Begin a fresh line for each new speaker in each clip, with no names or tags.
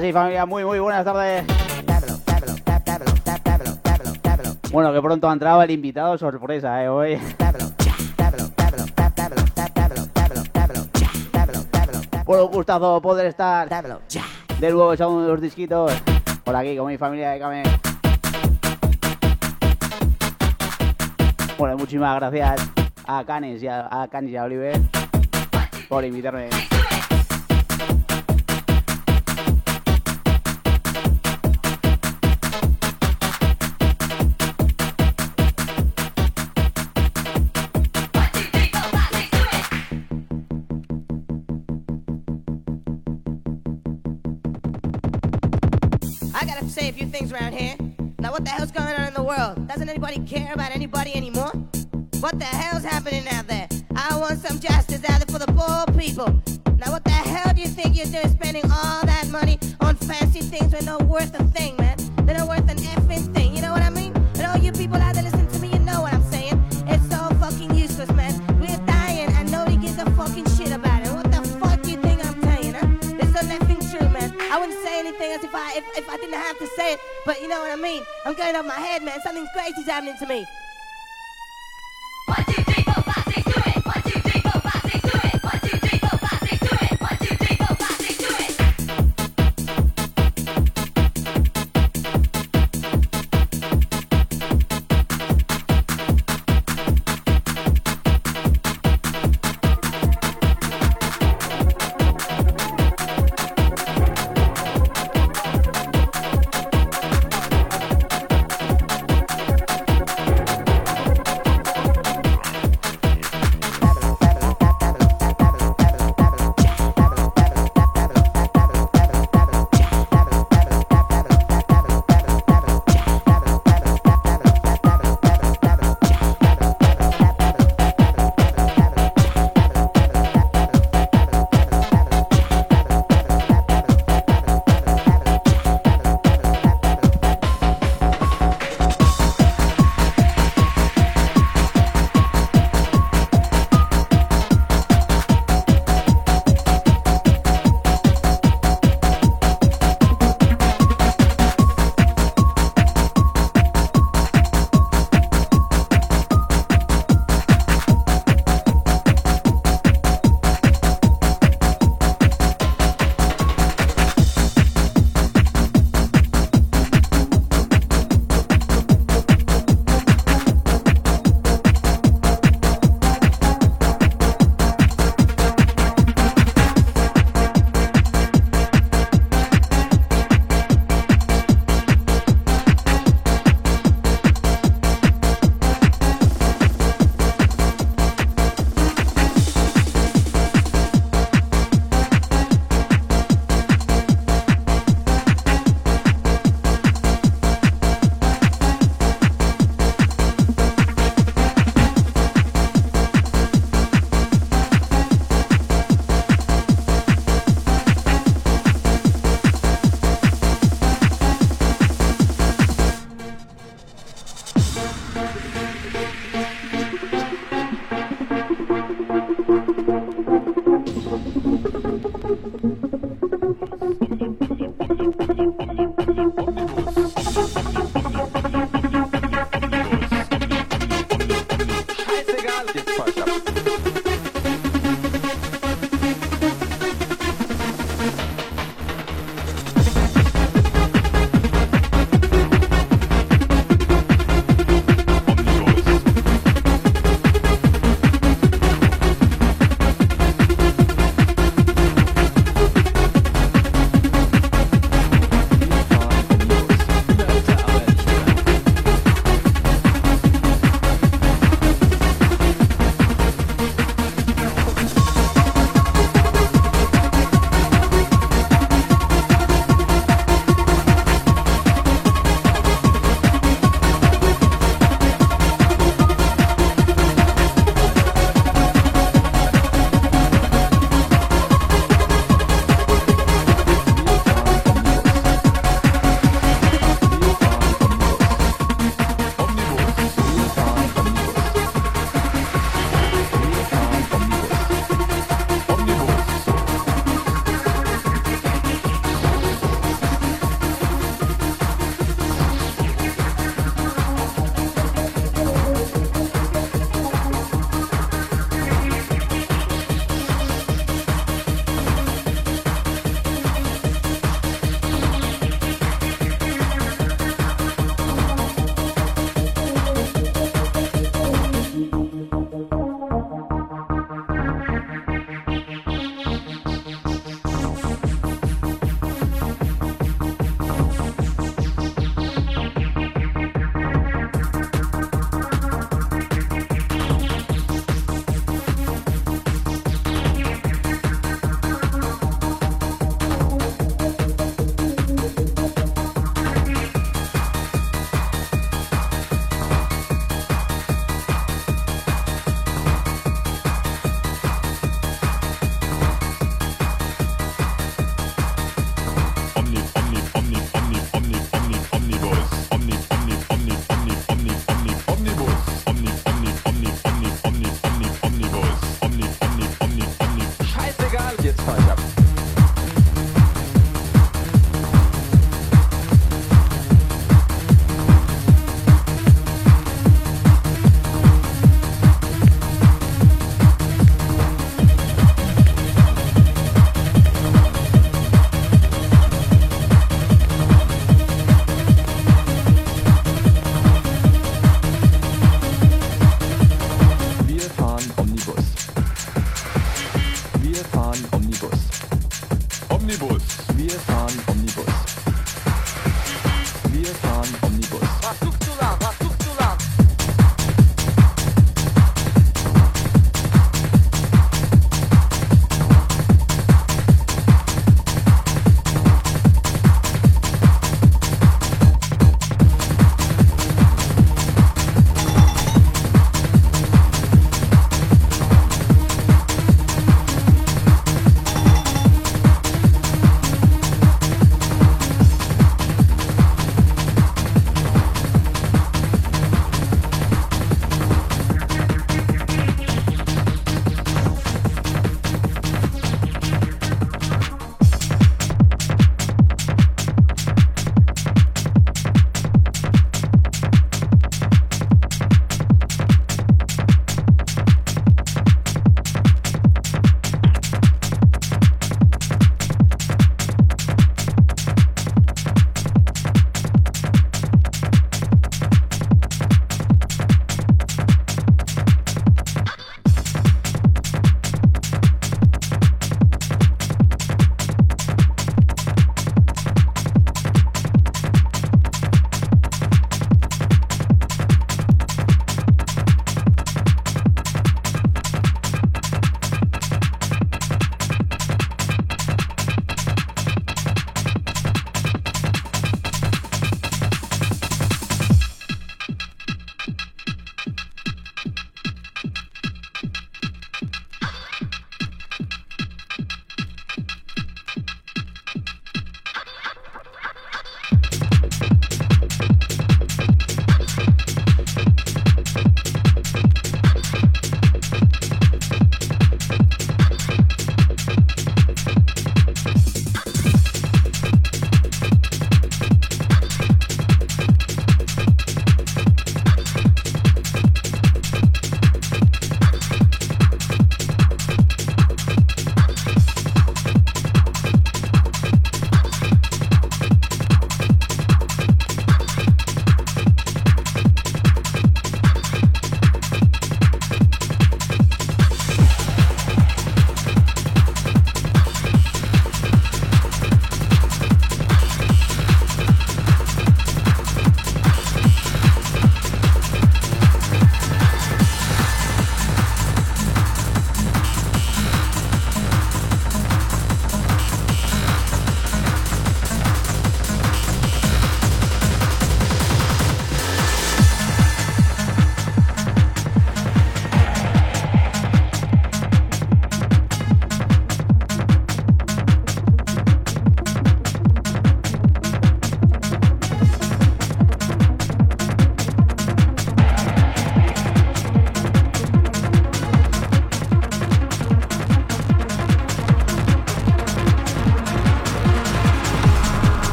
Sí, familia, muy, muy buenas tardes. Bueno, que pronto ha entrado el invitado sorpresa, eh, hoy. Bueno, un gustazo poder estar de nuevo echando los disquitos por aquí con mi familia de Kame. Bueno, muchísimas gracias a Canis y a Canis y a Oliver por invitarme.
Things around here. Now, what the hell's going on in the world? Doesn't anybody care about anybody anymore? What the hell's happening out there? I want some justice out there for the poor people. Now, what the hell do you think you're doing spending all that money on fancy things they're not worth a thing, but you know what I mean. I'm going off my head, man. Something crazy's happening to me.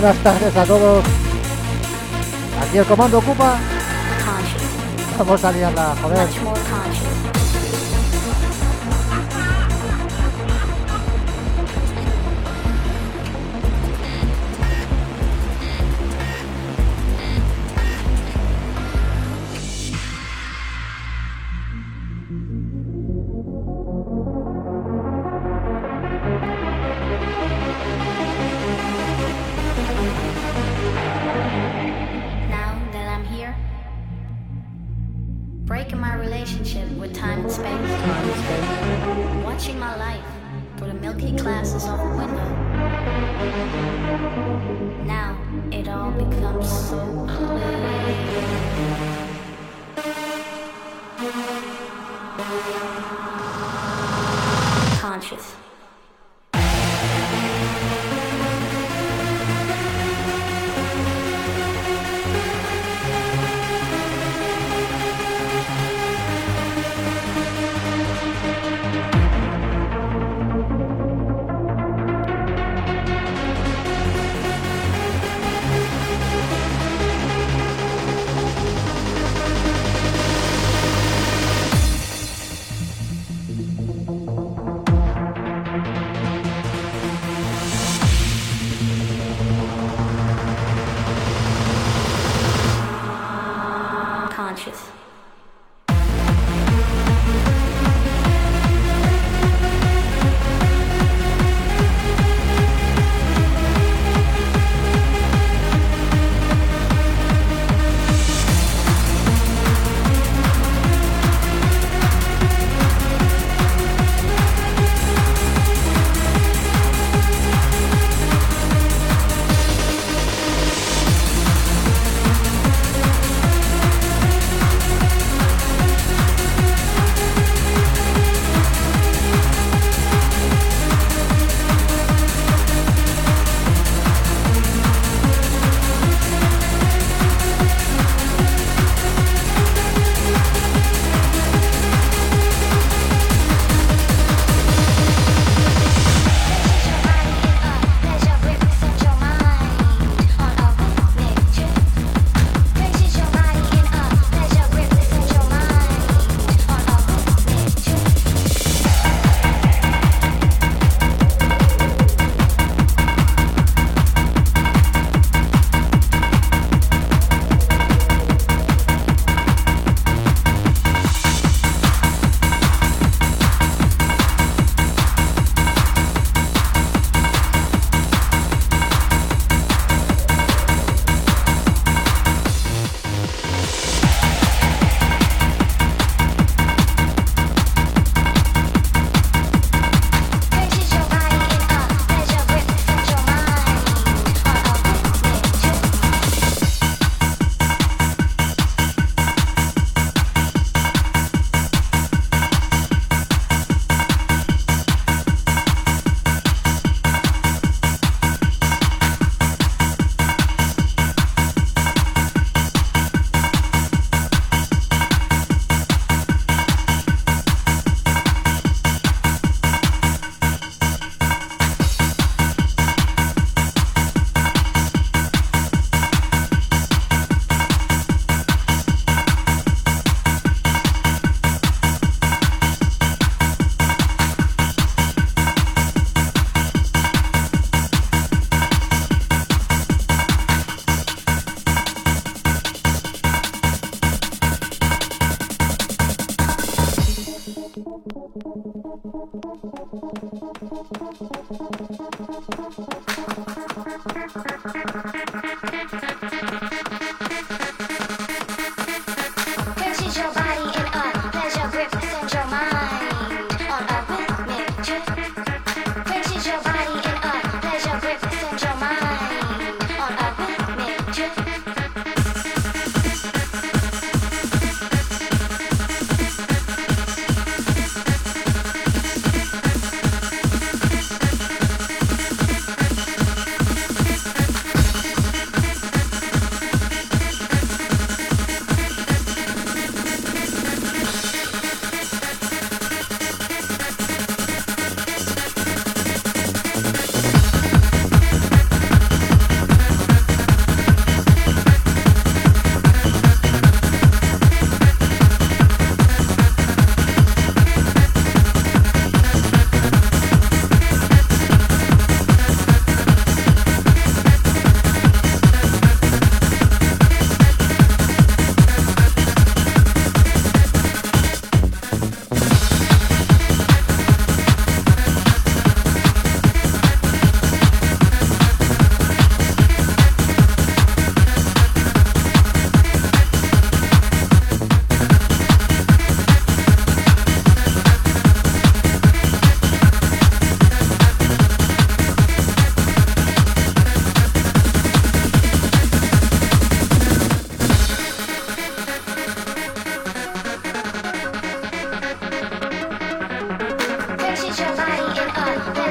Buenas tardes a todos. Aquí el comando ocupa. Vamos a liarla, joder.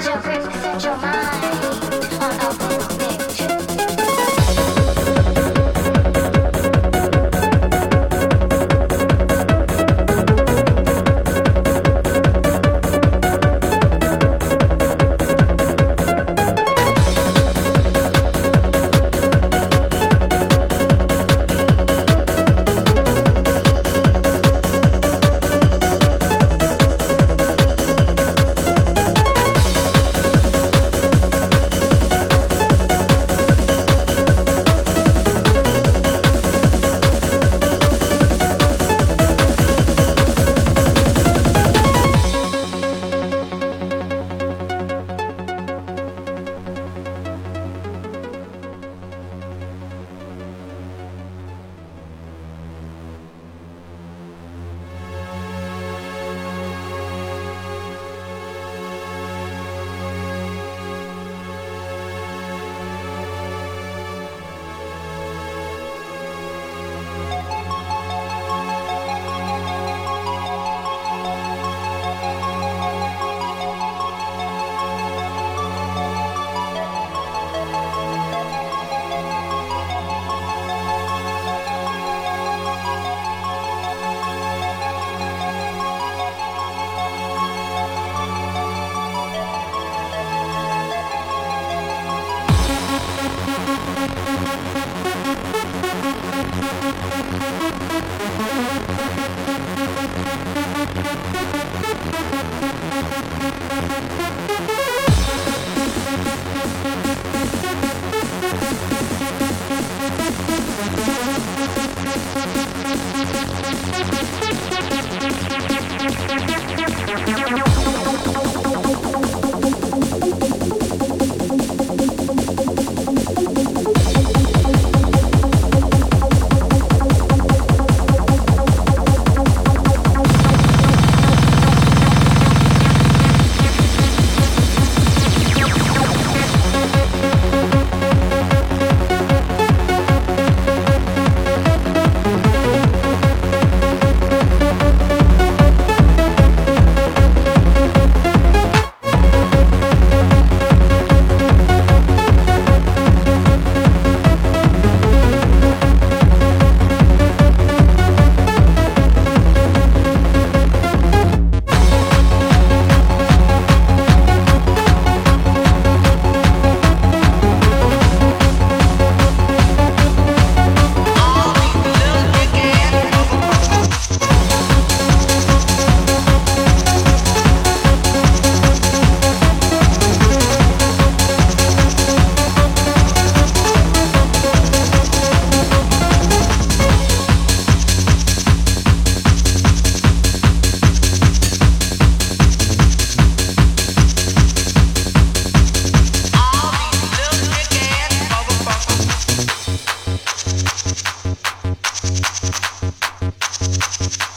your grip, set your mind.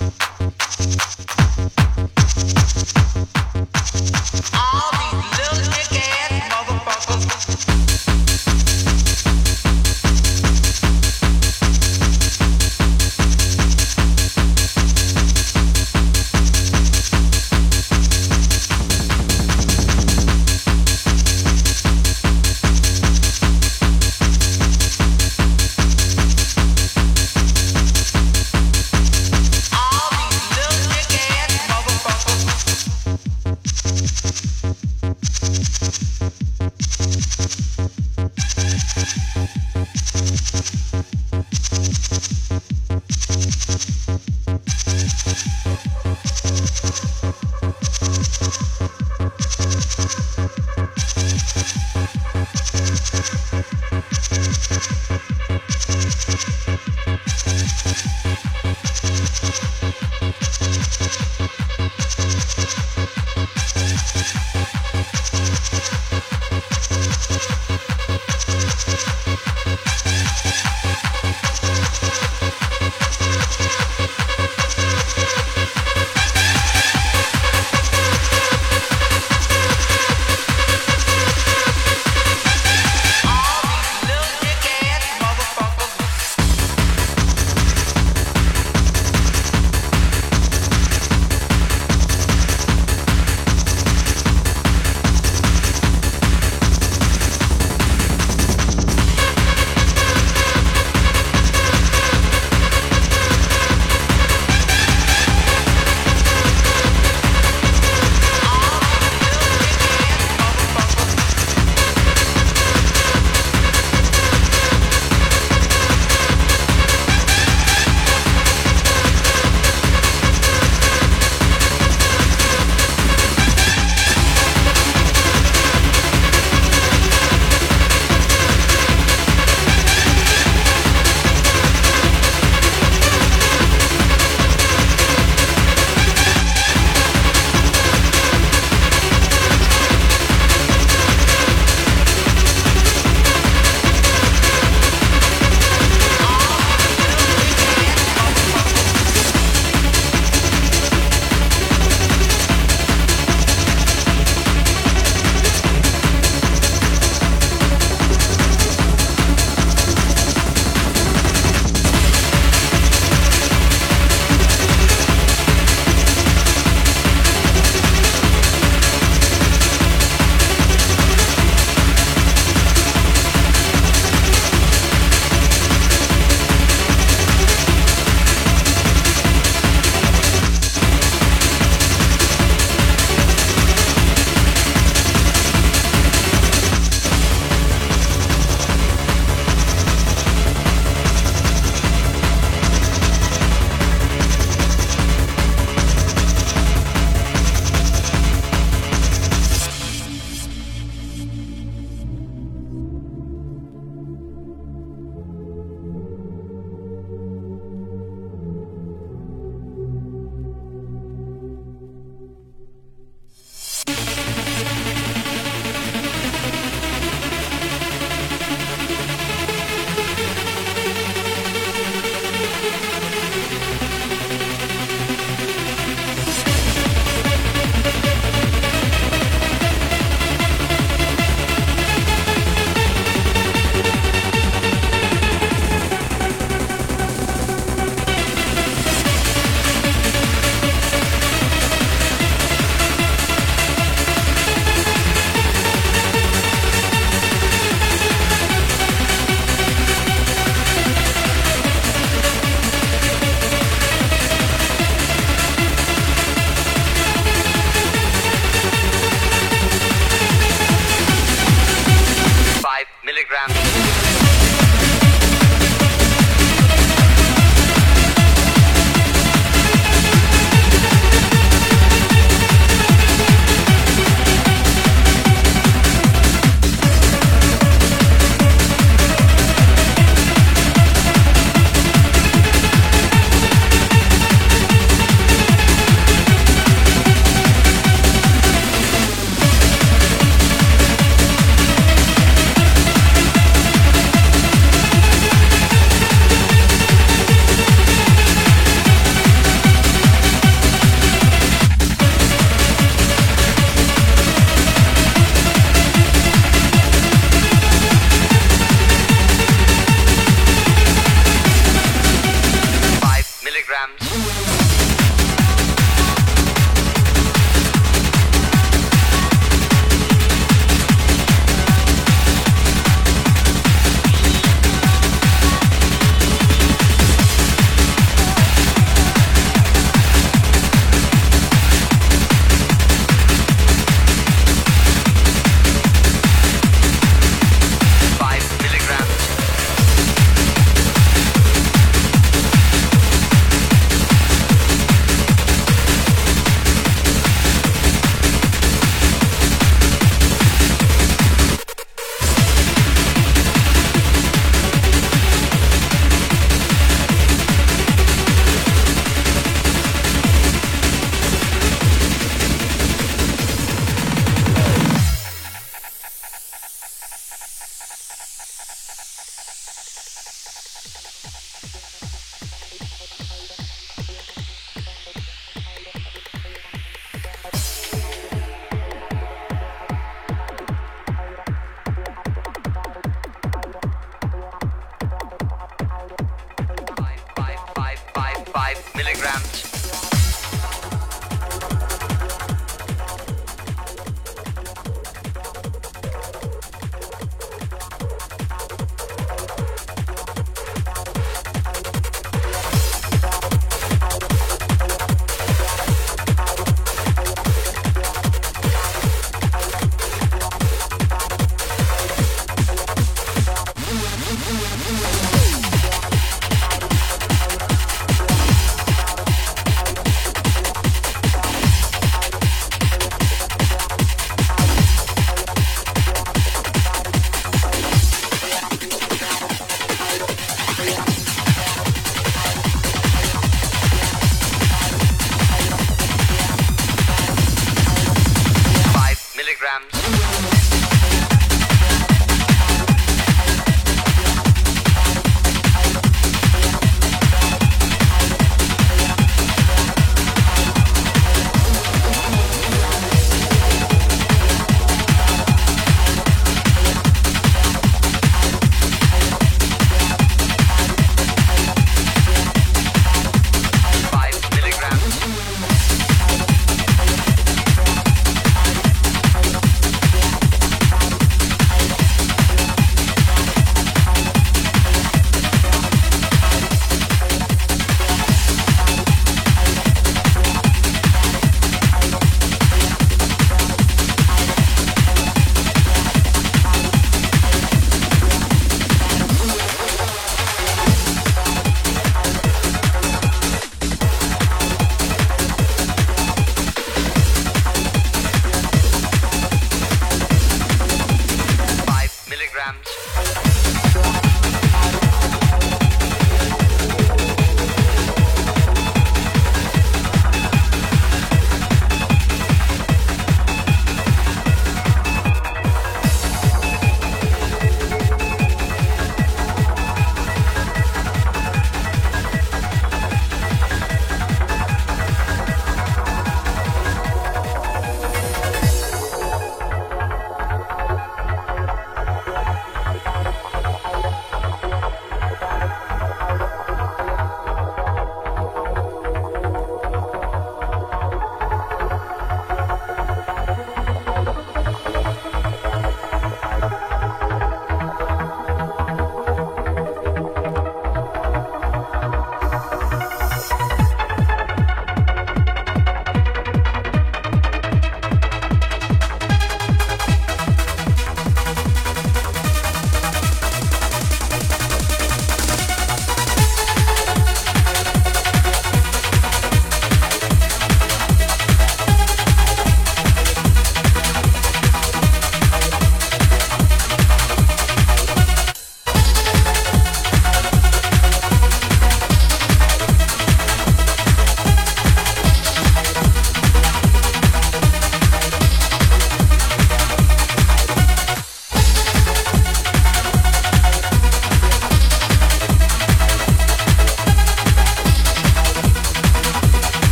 you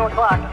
2 o'clock.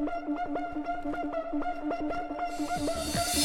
Thank you.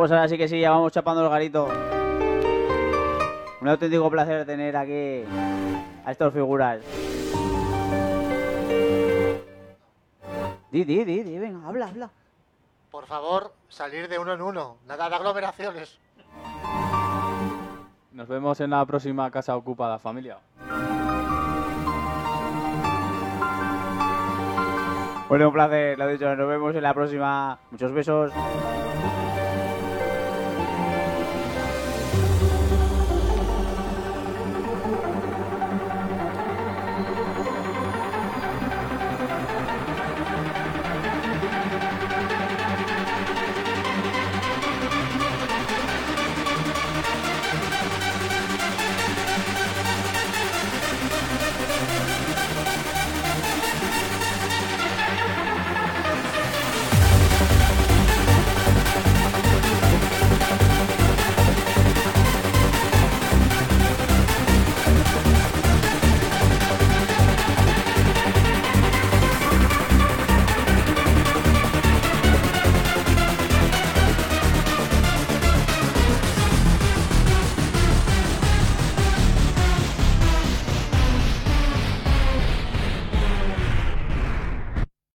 Pues ahora sí que sí, ya vamos chapando el garito. Un auténtico placer tener aquí a estas figuras. Di, di, di, di, venga, habla, habla.
Por favor, salir de uno en uno. Nada de aglomeraciones.
Nos vemos en la próxima casa ocupada, familia.
Bueno, un placer, lo dicho, nos vemos en la próxima. Muchos besos.